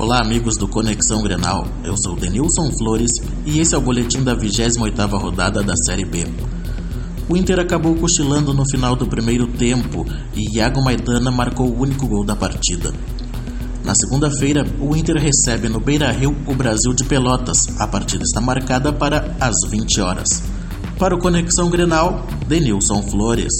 Olá, amigos do Conexão Grenal. Eu sou Denilson Flores e esse é o boletim da 28ª rodada da Série B. O Inter acabou cochilando no final do primeiro tempo e Iago Maidana marcou o único gol da partida. Na segunda-feira, o Inter recebe no Beira-Rio o Brasil de Pelotas. A partida está marcada para as 20 horas. Para o Conexão Grenal, Denilson Flores.